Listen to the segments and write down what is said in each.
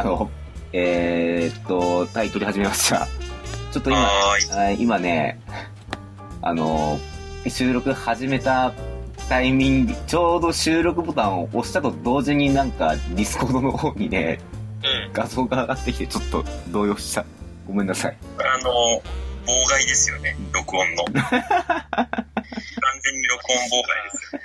あの、えー、っと、タイトル始めました。ちょっと今、はーい。はい今ね、あの、収録始めたタイミング、ちょうど収録ボタンを押したと同時になんか、ディスコードの方にね、うん。画像が上がってきて、ちょっと動揺した。ごめんなさい。あの、妨害ですよね。録音の。完全に録音妨害ですよ。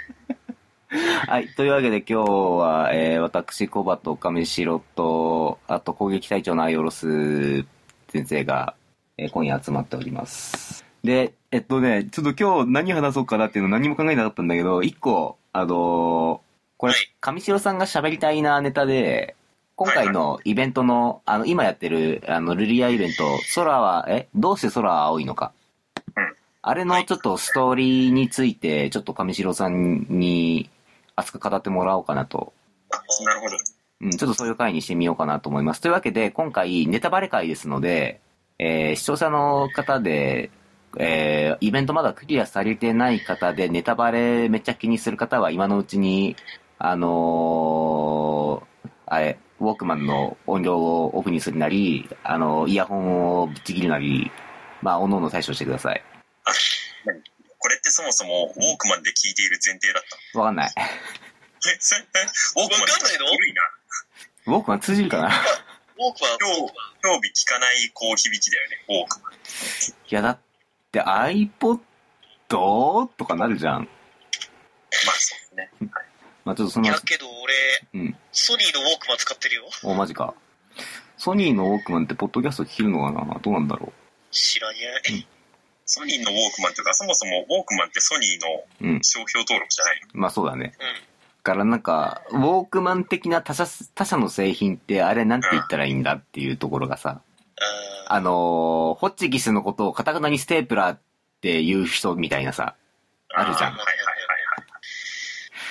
はい。というわけで今日は、えー、私、コバと上白と、あと攻撃隊長のアイオロス先生が、えー今夜集まっております。で、えっとね、ちょっと今日何話そうかなっていうの何も考えなかったんだけど、一個、あのーこれはい、上白さんが喋りたいなネタで、今回のイベントの、あの、今やってる、あの、ルリアイベント、空は、えどうして空は青いのか。うんあれのちょっとストーリーについて、ちょっと上白さんに熱く語ってもらおうかなと。あ、なるほど。うん、ちょっとそういう回にしてみようかなと思います。というわけで、今回ネタバレ会ですので、えー視聴者の方で、えーイベントまだクリアされてない方で、ネタバレめっちゃ気にする方は今のうちに、あのーあれ、ウォークマンの音量をオフにするなり、あのイヤホンをぶっちぎるなり、まあ、おのおの対処してください。これってそもそもウォークマンで聞いている前提だったわかんない。のえ、それ、えウォークマンわかんないの古いな。ウォークマン通じるかな？ウォークマン、今日、今日日聞かないこう響きだよね、ウォークマン。いや、だって iPod とかなるじゃん。まあそうですね。まあ、ちょっとそのいや、けど俺、うん。ソニーのウォークマン使ってるよ。お、マジか。ソニーのウォークマンってポッドキャスト聞けるのかな？どうなんだろ知らにゃい。ソニーのウォークマンというか、そもそもウォークマンってソニーのううん。商標登録じゃないの？まあそうだね。うん。だからなんか、ウォークマン的な他社、他社の製品ってあれなんて言ったらいいんだっていうところがさ、ああのー、ホッチキスのことをカタカナにステープラーって言う人みたいなさ、あるじゃんーはいはいは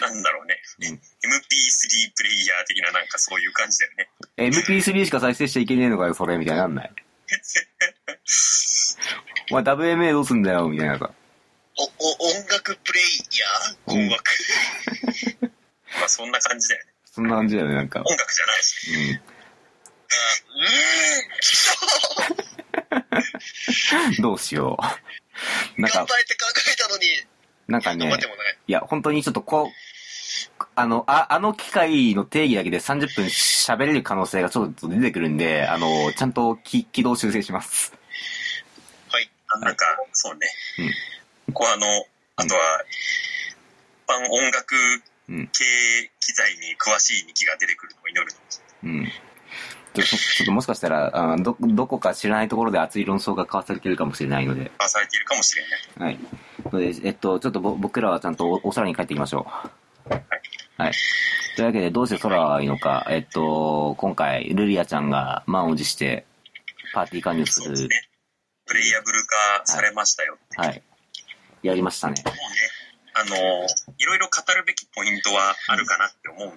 いはい。なんだろうね。うん MP3 プレイヤー的ななんかそういう感じだよね。MP3 しか再生しちゃいけねえのかよ、それ、みたいになんない？お前 WMA どうすんだよ、みたいなさ。お、お、音楽プレイヤー？うん困惑。まあそんな感じだよね。そんな感じだよね、なんか。音楽じゃないし。うん。あうーん、どうしよう。なんか頑て考えたのに、なんかねい。いや、本当にちょっとこう、あの、あ、あの機械の定義だけで30分喋れる可能性がちょっと出てくるんで、あの、ちゃんとき軌道修正します。なんか、そうね。こうあの、あとは、一般音楽うん。系機材に詳しい2期が出てくるのを祈るの。うん。ちょっと、ちょっともしかしたら、あど、どこか知らないところで熱い論争が交わされてるかもしれないので、あされているかもしれない。はい。ので、えっと、ちょっとぼ僕らはちゃんとおお空に帰っていきましょう。はい。というわけで、どうして空はいいのか、えっと、今回、ルリアちゃんが満を持して、パーティー加入する、そうですね。プレイヤブル化されましたよ。はい。やりましたね。もうね、あの、いろいろ語るべきポイントはあるかなって思うん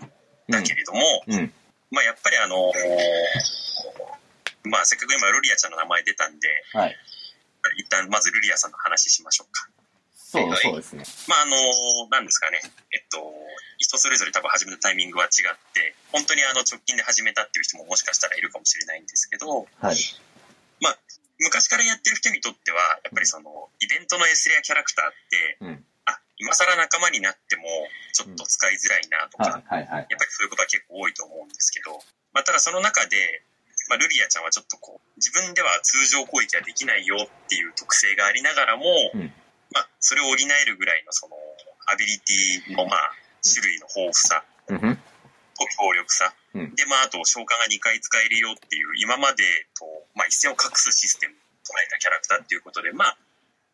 だけれども、うん。まあやっぱりあのまあせっかく今ルリアちゃんの名前出たんで、はい。一旦まずルリアさんの話しましょうか。そう、はいそうですね。まああの、なんですかね、えっと、人それぞれ多分始めたタイミングは違って、本当にあの直近で始めたっていう人ももしかしたらいるかもしれないんですけど、はい。まあ、昔からやってる人にとっては、やっぱりその、イベントの S レアキャラクターって、うん。あ、今更仲間になっても、ちょっと使いづらいなとか。やっぱりそういうことは結構多いと思うんですけど、まあ、ただその中で、まあ、ルリアちゃんはちょっとこう、自分では通常攻撃はできないよっていう特性がありながらも、うんまあ、それを補えるぐらいのその、アビリティのまあ、種類の豊富さうん。と強力さ。うんで、まあ、あと召喚が2回使えるよっていう、今までと、まあ、一線を画すシステムを唱えたキャラクターっていうことで、まあ、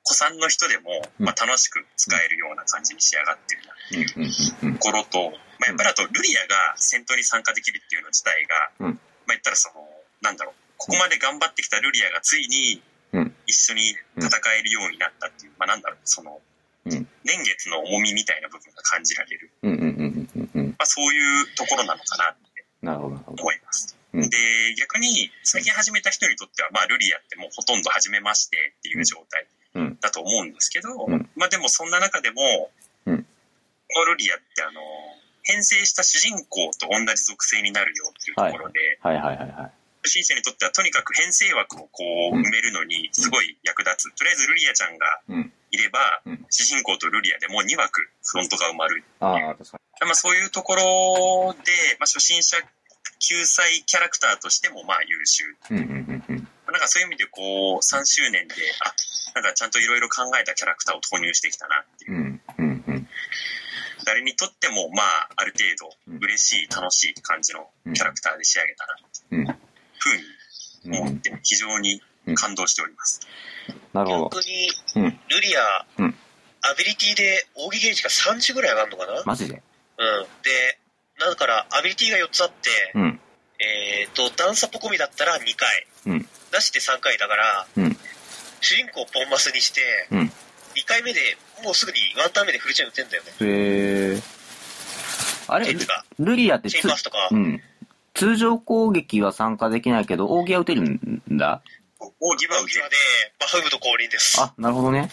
古参の人でも、まあ、楽しく使えるような感じに仕上がってるなっていう。ところと、まあ、やっぱりあと、ルリアが戦闘に参加できるっていうの自体が、うんまあ、言ったらその、なんだろう、ここまで頑張ってきたルリアがついにうん、一緒に戦えるようになったっていう、まあ、なんだろう、その、うん年月の重みみたいな部分が感じられる。まあ、そういうところなのかなって。思います。うんで、逆に、最近始めた人にとっては、まあ、ルリアってもうほとんど初めましてっていう状態うんだと思うんですけど、うんまあでもそんな中でも、うんこのルリアってあの、編成した主人公と同じ属性になるよっていうところで、はいはいはいはい。初心者にとってはとにかく編成枠をこう埋めるのにすごい役立つ。とりあえずルリアちゃんがうん。いれば、うん主人公とルリアでもう2枠フロントが埋まる。ああ、確かまあそういうところで、まあ初心者救済キャラクターとしてもまあ優秀。に。うんうんうんうん。なんかそういう意味でこう3周年で、あ、なんかちゃんといろいろ考えたキャラクターを投入してきたなっていう。うんうんうん。誰にとってもまあある程度嬉しい、楽しい感じのキャラクターで仕上げたなっていうふうに思って非常に感動しております。なるほど。逆に、うんルリア、うんアビリティで奥義ゲージが30ぐらい上がるのかな、マジで？うん。で、だから、アビリティが4つあって、うん。えっ、と、段差ポコミだったら2回、うん。出して3回だから、うん。主人公をポンマスにして、うん。2回目でもうすぐにワンターン目でフルチェーン打ってんだよね。へえ。あれルリアってチェインバスとか、うん。通常攻撃は参加できないけど、奥義は打てるんだ？奥義は奥義まで、バフムと降臨です。あ、なるほどね。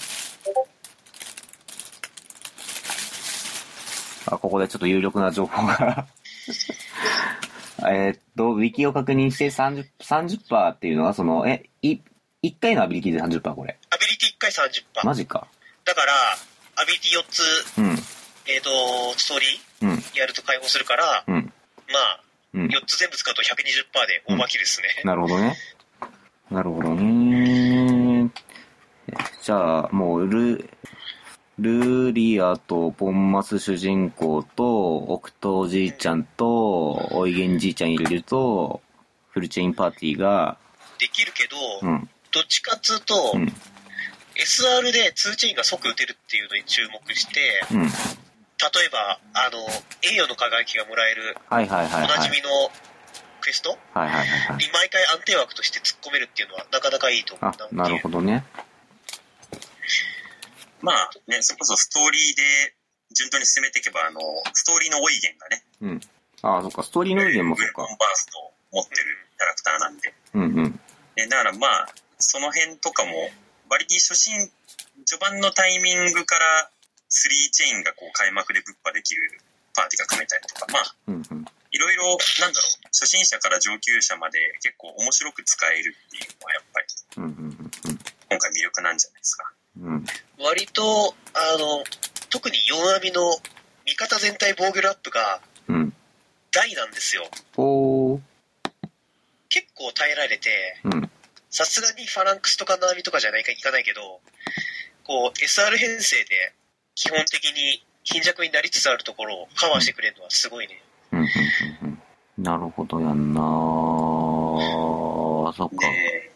あ、ここでちょっと有力な情報が えーっと、ウィキを確認して30、30%っていうのは、その、え、い、1回のアビリティで30%これ。アビリティ1回30%。マジか。だから、アビリティ4つ、うん、えっ、と、ストーリうん、ーやると解放するから、うん、まあ、うん。4つ全部使うと120%で大巻きですね。なるほどね。なるほどね。じゃあ、もう、ル、ルリアとポンマス主人公と、オクトおじいちゃんと、おいげんじいちゃん入れると、フルチェインパーティーが、できるけど、うん、どっちかっつうと、うん、SR で2チェインが即打てるっていうのに注目して、うん。例えば、あの、栄誉の輝きがもらえるはいはいはいはい。おなじみのクエスト？はいはいはいはい。に毎回安定枠として突っ込めるっていうのはなかなかいいと思あう、なるほどね。まあね、それこそストーリーで順当に進めていけば、あの、ストーリーの多い源がね、うん。ああ、そっか、ストーリーの意見もそっかウェポン。バーストを持ってるキャラクターなんで。うんうん。ね、だからまあ、その辺とかも、割に初心、序盤のタイミングから3チェーンがこう開幕でぶっ破できるパーティーが組めたりとか、まあ、うんうん。いろいろ、なんだろう、初心者から上級者まで結構面白く使えるっていうのはやっぱりうんうん今回魅力なんじゃないですか。うん。うん。割と、あの、特に4アミの味方全体防御ラップがうん。大なんですよ。おー。結構耐えられて、うん。さすがにファランクスとかナーミとかじゃないかいかないけど、こう、SR 編成で基本的に貧弱になりつつあるところをカバーしてくれるのはすごいね。うんうんうんうん。なるほどやんなーそっか。で、うん。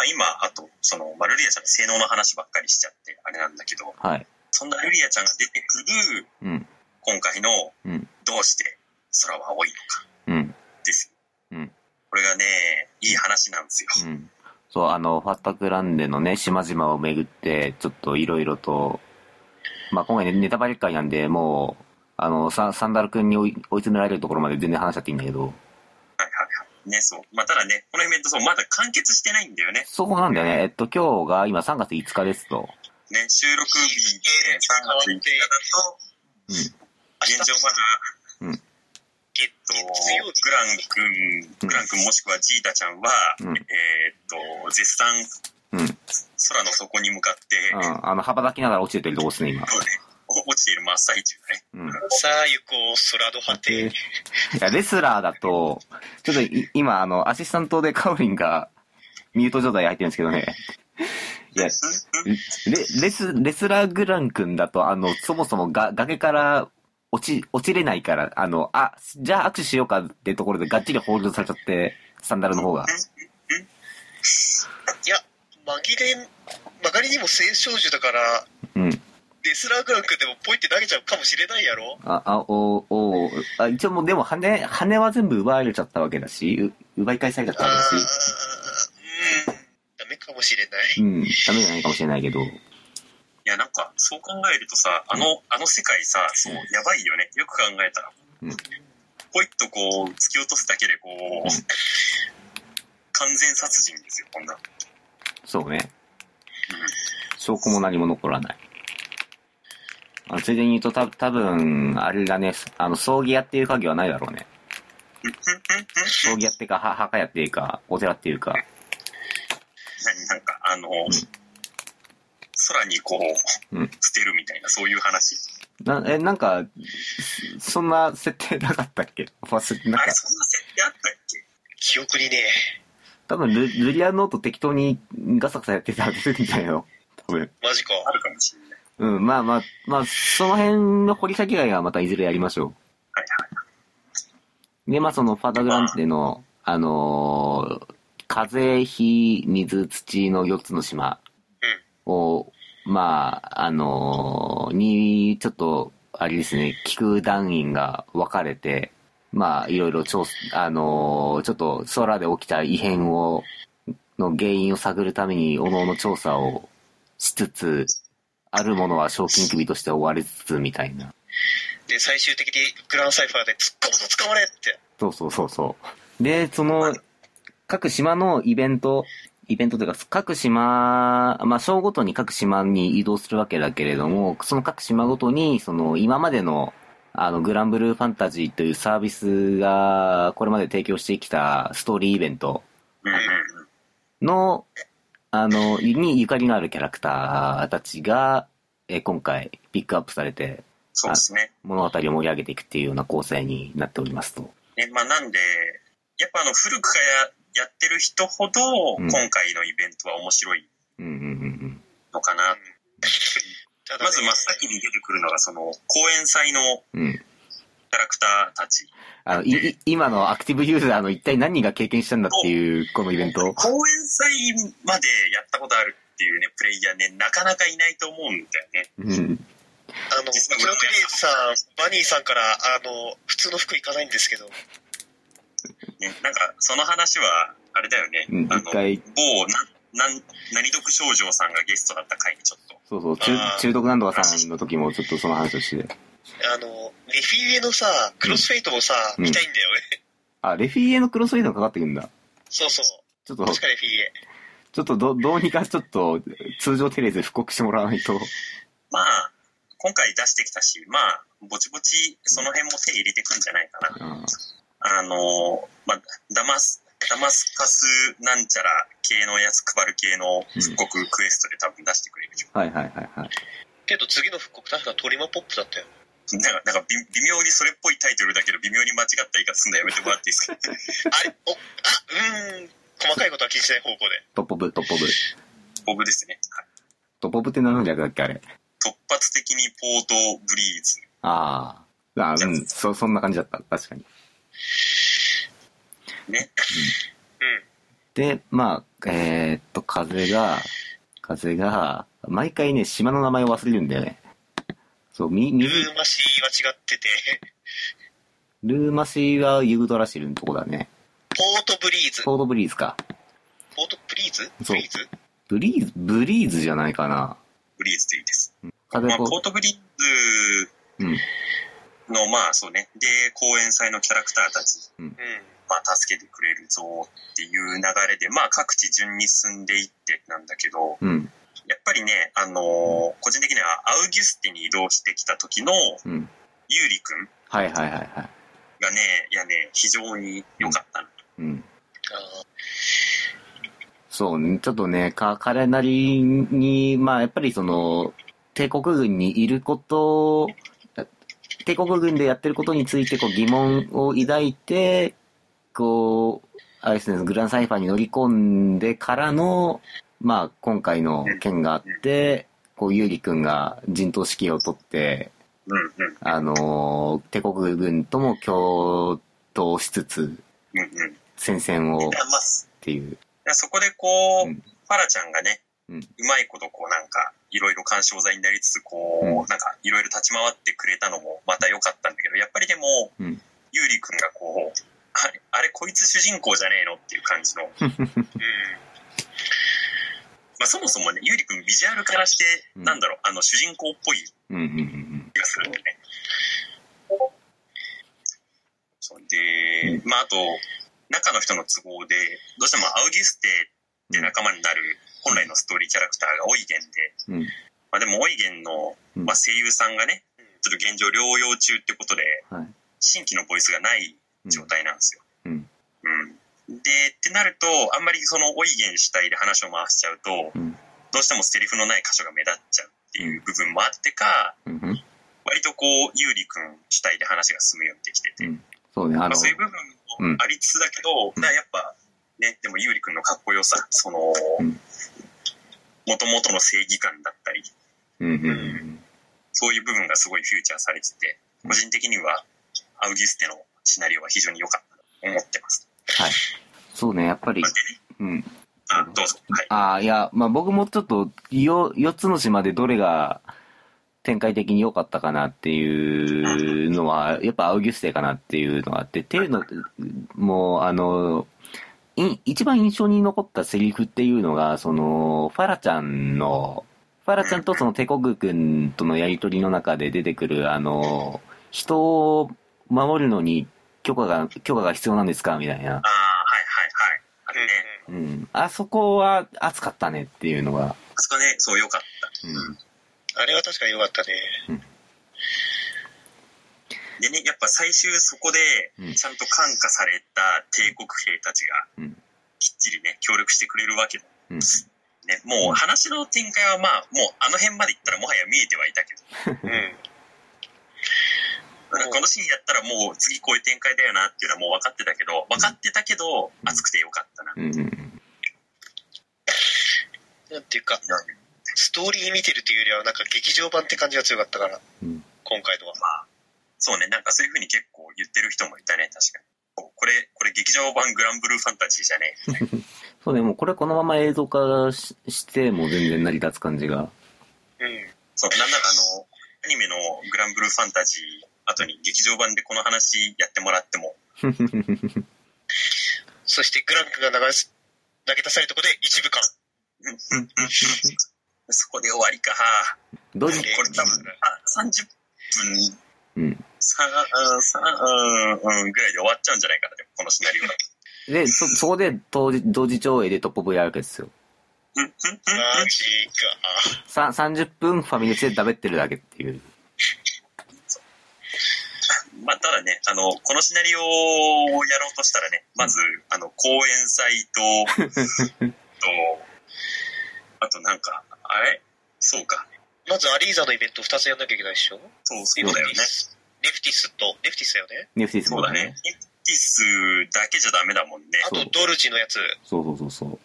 まあ今、あと、その、まあルリアちゃんの性能の話ばっかりしちゃって、あれなんだけど、はい。そんなルリアちゃんが出てくるうん。今回のうん。どうして空は青いのかうん。ですよ。うん。これがね、いい話なんですよ。うん。そう、あの、ファッタクランデのね、島々を巡って、ちょっといろいろと、まあ、今回ね、ネタバレ会なんで、もう、あの、ササンダル君に追い追い詰められるところまで全然話しちゃっていいんだけど。ね、そう。まあただね、このイベントそう、まだ完結してないんだよね。そこなんだよね。えっと、今日が今3月5日ですと。ね、収録日で3月5日だと、うん。現状まだ、うん月えっとグラン君、グラン君もしくはジータちゃんは、うんえーっと、絶賛うん。うん。空の底に向かって、あの、羽ばたきながら落ちててるとこですね、今。そうね、お落ちている真っ最中だね。うん。さあ行こう、空の果て。いや、レスラーだと、ちょっとい今、あの、アシスタントでカオリンがミュート状態入ってるんですけどね。いや、レレス、レスラーグラン君だと、あの、そもそもが崖から落ち、落ちれないから、あの、あ、じゃあ握手しようかってところでがっちりホールドされちゃって、サンダルの方が。いや、紛れん、曲がりにも青少女だから、うん。レスラーグラン君でもポイって投げちゃうかもしれないやろあ、あ、お、お、あ、一応もうでも羽、羽は全部奪われちゃったわけだし、う奪い返されちゃったわけだし、うん、ダメかもしれない。うん、ダメじゃないかもしれないけど、いや、なんか、そう考えるとさ、あの、あの世界さ、そう、やばいよね。よく考えたら。うんポイッとこう、突き落とすだけで、こう、うん完全殺人ですよ、こんな。そうね。証拠も何も残らない。あついでに言うと、た多分あれだね、あの、葬儀屋っていう鍵はないだろうね。葬儀屋っていうか、は墓屋っていうか、お寺っていうか。何なんか、あの、空にこう、うん捨てるみたいな、そういう話。な、え、なんか、そそんな設定なかったっけ？忘れて、なんかあれ、、そんな設定あったっけ？記憶にね、多分ル、ルリアノート適当にガサガサやってたんじゃないの多分。マジか。あるかもしれない。うん、まあまあ、まあ、その辺の掘り下げがまたいずれやりましょはいはい。う。で、まあそのファダグランテの、あのー風、火、水、土の4つの島を、まあ、あのーに、ちょっと、あれですね、聞く団員が分かれて、まあ、いろいろ調査、あのーちょっと空で起きた異変を、の原因を探るために、おのおの調査をしつつ、あるものは賞金首として追われつつ、みたいな。で、最終的にグランサイファーで突っ込むぞ、捕まれって。そうそうそうそう。で、その、各島のイベント、イベントというか、各島、まあ、章ごとに各島に移動するわけだけれども、その各島ごとに、その、今までの、あの、グランブルーファンタジーというサービスが、これまで提供してきたストーリーイベント。の、あの、にゆかりのあるキャラクターたちが、えー今回ピックアップされて、そうですね。物語を盛り上げていくっていうような構成になっておりますと。ね、まあなんで、やっぱあの、古くからやってる人ほど、うん今回のイベントは面白いうんうんうんのかな。まず真っ先に出てくるのが、その、講演祭のうん。ャラクターたち。あの、い、い今のアクティブユーザーの一体何人が経験したんだっていう、このイベント。講演祭までやったことあるっていうね、プレイヤーね、なかなかいないと思うんだよね。うん。あの、うちのテレーさん、バニーさんから、あの、普通の服行かないんですけど、ね、なんか、その話は、あれだよね。うんあの、某、な、なん、何読少女さんがゲストだった回にちょっと。そうそう、中中毒なんとかさんの時もちょっとその話をして。あの、レフィエのさ、クロスフェイトもさ、うん見たいんだよね。あ、レフィエのクロスフェイドがかかってくるんだ。そうそう。ちょっと、確かレフィエ。ちょっとど、どうにかちょっと、通常テレビで布告してもらわないと。まあ、今回出してきたし、まあ、ぼちぼち、その辺も手入れてくんじゃないかな。うんあの、まあ、ダマス、ダマスカスなんちゃら系のやつ配る系の復刻クエストで多分出してくれるでしょ。はいはいはいはい。けど次の復刻確かトリマポップだったよ。なんか、なんか微微妙にそれっぽいタイトルだけど、微妙に間違った言い方すんのやめてもらっていいですか？あれお、あ、うーん。細かいことは気にしない方向で。トッポブ、トッポブ。僕ですね。はいトッポブって何の略だっけあれ？突発的にポートブリーズ。ああ。あうん、そ、そんな感じだった。確かに。ね。うん。で、まあ、えーっと、風が、風が、毎回ね、島の名前を忘れるんだよね。そう、み、ル水、ーマシーは違ってて、ルーマシーはユグドラシルのとこだね。ポートブリーズ。フォードブリーズか。ポートブリーズ？そうブリーズ？ブリーズ、ブリーズじゃないかな。ブリーズでいいです。まあ、風こポートブリーズうん。の、まあそうね。で、講演祭のキャラクターたち、うん。まあ助けてくれるぞっていう流れで、まあ各地順に進んでいってなんだけど、うん。やっぱりね、あのー個人的にはアウギュステに移動してきた時のうん。ユーリくんはいはいはいはい。がね、いやね、非常に良かったな。うん。あそうね、ちょっとね、か、彼なりに、まあやっぱりその、帝国軍にいること、帝国軍でやってることについてこう疑問を抱いて、こう、あれですね、グランサイファーに乗り込んでからの、まあ今回の件があって、こう、ユーリ君が陣頭指揮を取って、うんうん。あのー帝国軍とも共闘しつつ、うんうん。戦線をっていう。そこでこう、うんファラちゃんがね、ううんまいことこうなんか、いろいろ干渉剤になりつつ、こう、うんなんか、いろいろ立ち回ってくれたのもまた良かったんだけど、やっぱりでも、うんユーリくんがこう、あれ、あれこいつ主人公じゃねえのっていう感じの、ー うん。まあそもそもね、ユーリくんビジュアルからして、うんなんだろう、あの、主人公っぽいうんうんうん気がするんだよね。そうで、うまああと、中の人の都合で、どうしてもアウギュステって仲間になる本来のストーリーキャラクターが多いゲンで、うん。うん。まあでも、オイゲンの、うんまあ、声優さんがね、ちょっと現状療養中ってことで、はい。新規のボイスがない状態なんですよ。うん。うん。で、ってなると、あんまりそのオイゲン主体で話を回しちゃうと、うん。どうしてもセリフのない箇所が目立っちゃうっていう部分もあってか、うんうん。割とこう、ゆうりくん主体で話が進むようにできてて、うんそうね、あのまあ、、そういう部分もありつつだけど、うんやっぱ、ね、でもゆうりくんのかっこよさ、その、うんもともとの正義感だったり。そういう部分がすごいフューチャーされてて、個人的には、アウギュステのシナリオは非常に良かったと思ってます。はい。そうね、やっぱりうん。あ、どうぞ。はい。ああ、いや、まあ僕もちょっと、よ、4つの島でどれが展開的に良かったかなっていうのは、やっぱアウギュステかなっていうのがあって、っていうの、もう、あの、い一番印象に残ったセリフっていうのが、その、ファラちゃんの、ファラちゃんとそのテコグ君とのやりとりの中で出てくる、あの、人を守るのに許可が、許可が必要なんですか？みたいな。ああ、はいはいはい。あれね、うん。あそこは熱かったねっていうのが。あそこね、そう良かった。うん。あれは確かに良かったね。でね、やっぱ最終そこでうん、ちゃんと感化された帝国兵たちがうん、きっちりね、協力してくれるわけだ。うん。ね、もう話の展開はまあ、もうあの辺まで行ったらもはや見えてはいたけど、うん。このシーンやったらもう次こういう展開だよなっていうのはもう分かってたけど、分かってたけど、熱くてよかったな。うんうんなんていうか、ストーリー見てるというよりは、なんか劇場版って感じが強かったから、うん今回のは。そうね、なんかそういう風に結構言ってる人もいたね、確かに。これ、これ劇場版グランブルーファンタジーじゃねえ。そうね、もうこれこのまま映像化ししても全然成り立つ感じが。うん。そう、なんならあの、アニメのグランブルーファンタジー後に劇場版でこの話やってもらっても、そしてグランクが流す、投げ出されたとこで一部間。そこで終わりか。同時これ多分、あ、30分、うん。さあ、さあ、うん、ぐらいで終わっちゃうんじゃないかな、でもこのシナリオだと。で、そ、そこで同時同時上映でトップ V やるわけですよ。マジか。さ、30分ファミレスで食べってるだけっていう。まあ、ただね、あの、このシナリオをやろうとしたらね、まず、あの、講演祭と、と、あとなんか、あれ？そうか。まずアリーザのイベント2つやんなきゃいけないでしょ？そう、そうだよね。ネフティスと、ネフティスだよね。ネフティスもそうだね。。ネフティスだけじゃダメだもんね。あとドルジのやつそうそうそうそう。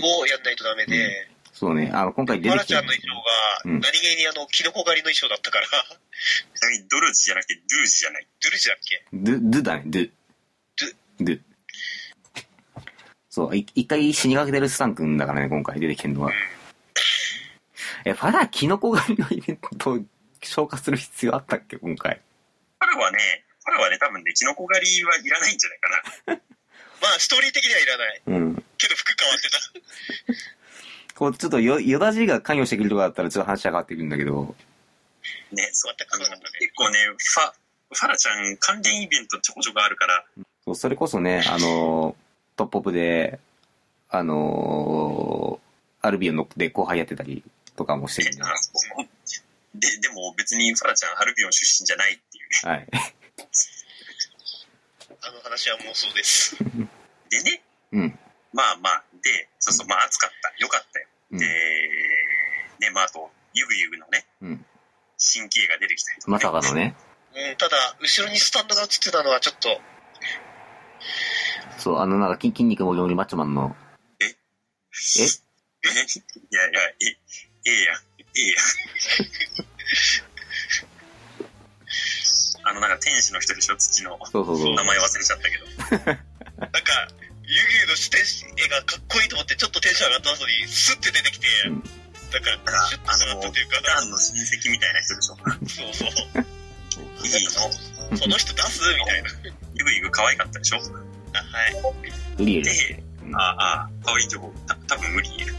もやんないとダメで、そうね、あの、今回出マてきたラちゃんの衣装がうん何気にあの、キノコ狩りの衣装だったから、ちなみにドルジじゃなくてドゥージじゃない？ドルジだっけ？ドゥ、ドゥだね、ドゥ。ドゥ。そう、い一回死にかけてるスタン君だからね、今回出てきてるのは。え、ファラキノコ狩りのイベントを消化する必要あったっけ、今回。彼はね、彼はね、多分ね、キノコ狩りはいらないんじゃないかな。まあ、ストーリー的にはいらない。うん。けど服変わってた。こう、ちょっとよ、ヨダジが関与してくるとかだったらちょっと話が変わってくるんだけど、ね、そう。全くあの変わらなかったね結構ね、ファ、ファラちゃん関連イベントちょこちょこあるから、そうそれこそね、あの、トップオブで、あの、アルビオンので後輩やってたりとかもしてるんで、で、でも別にファラちゃんハルビオン出身じゃないっていう。はい。あの話は妄想です。でね、うん。まあまあ、で、そうそう、まあ暑かった。よかったよ。うんで、ね、まああと、ゆぐゆぐのね、うん。新規映が出てきたりとか、ね。まさかのね、うん、ただ、後ろにスタンドが映ってたのはちょっと、そう、あの、なんか筋筋肉もりもりマッチョマンの、え？え？いやいや、え、ええやん、ええやん。あの、なんか天使の人でしょ、土の。そうそうそう名。前忘れちゃったけど。の視点絵がかっこいいと思ってちょっとテンション上がった後にスッて出てきて、うんなんか、だからシュッと下がったっていうか、ダンの親戚みたいな人でしょ。そうそう。いいの？その人出す？みたいな。ゆぐゆぐ可愛かったでしょ？あはい。ウリエルだっけ。うんああ、可愛いとこ、た多分無理言える。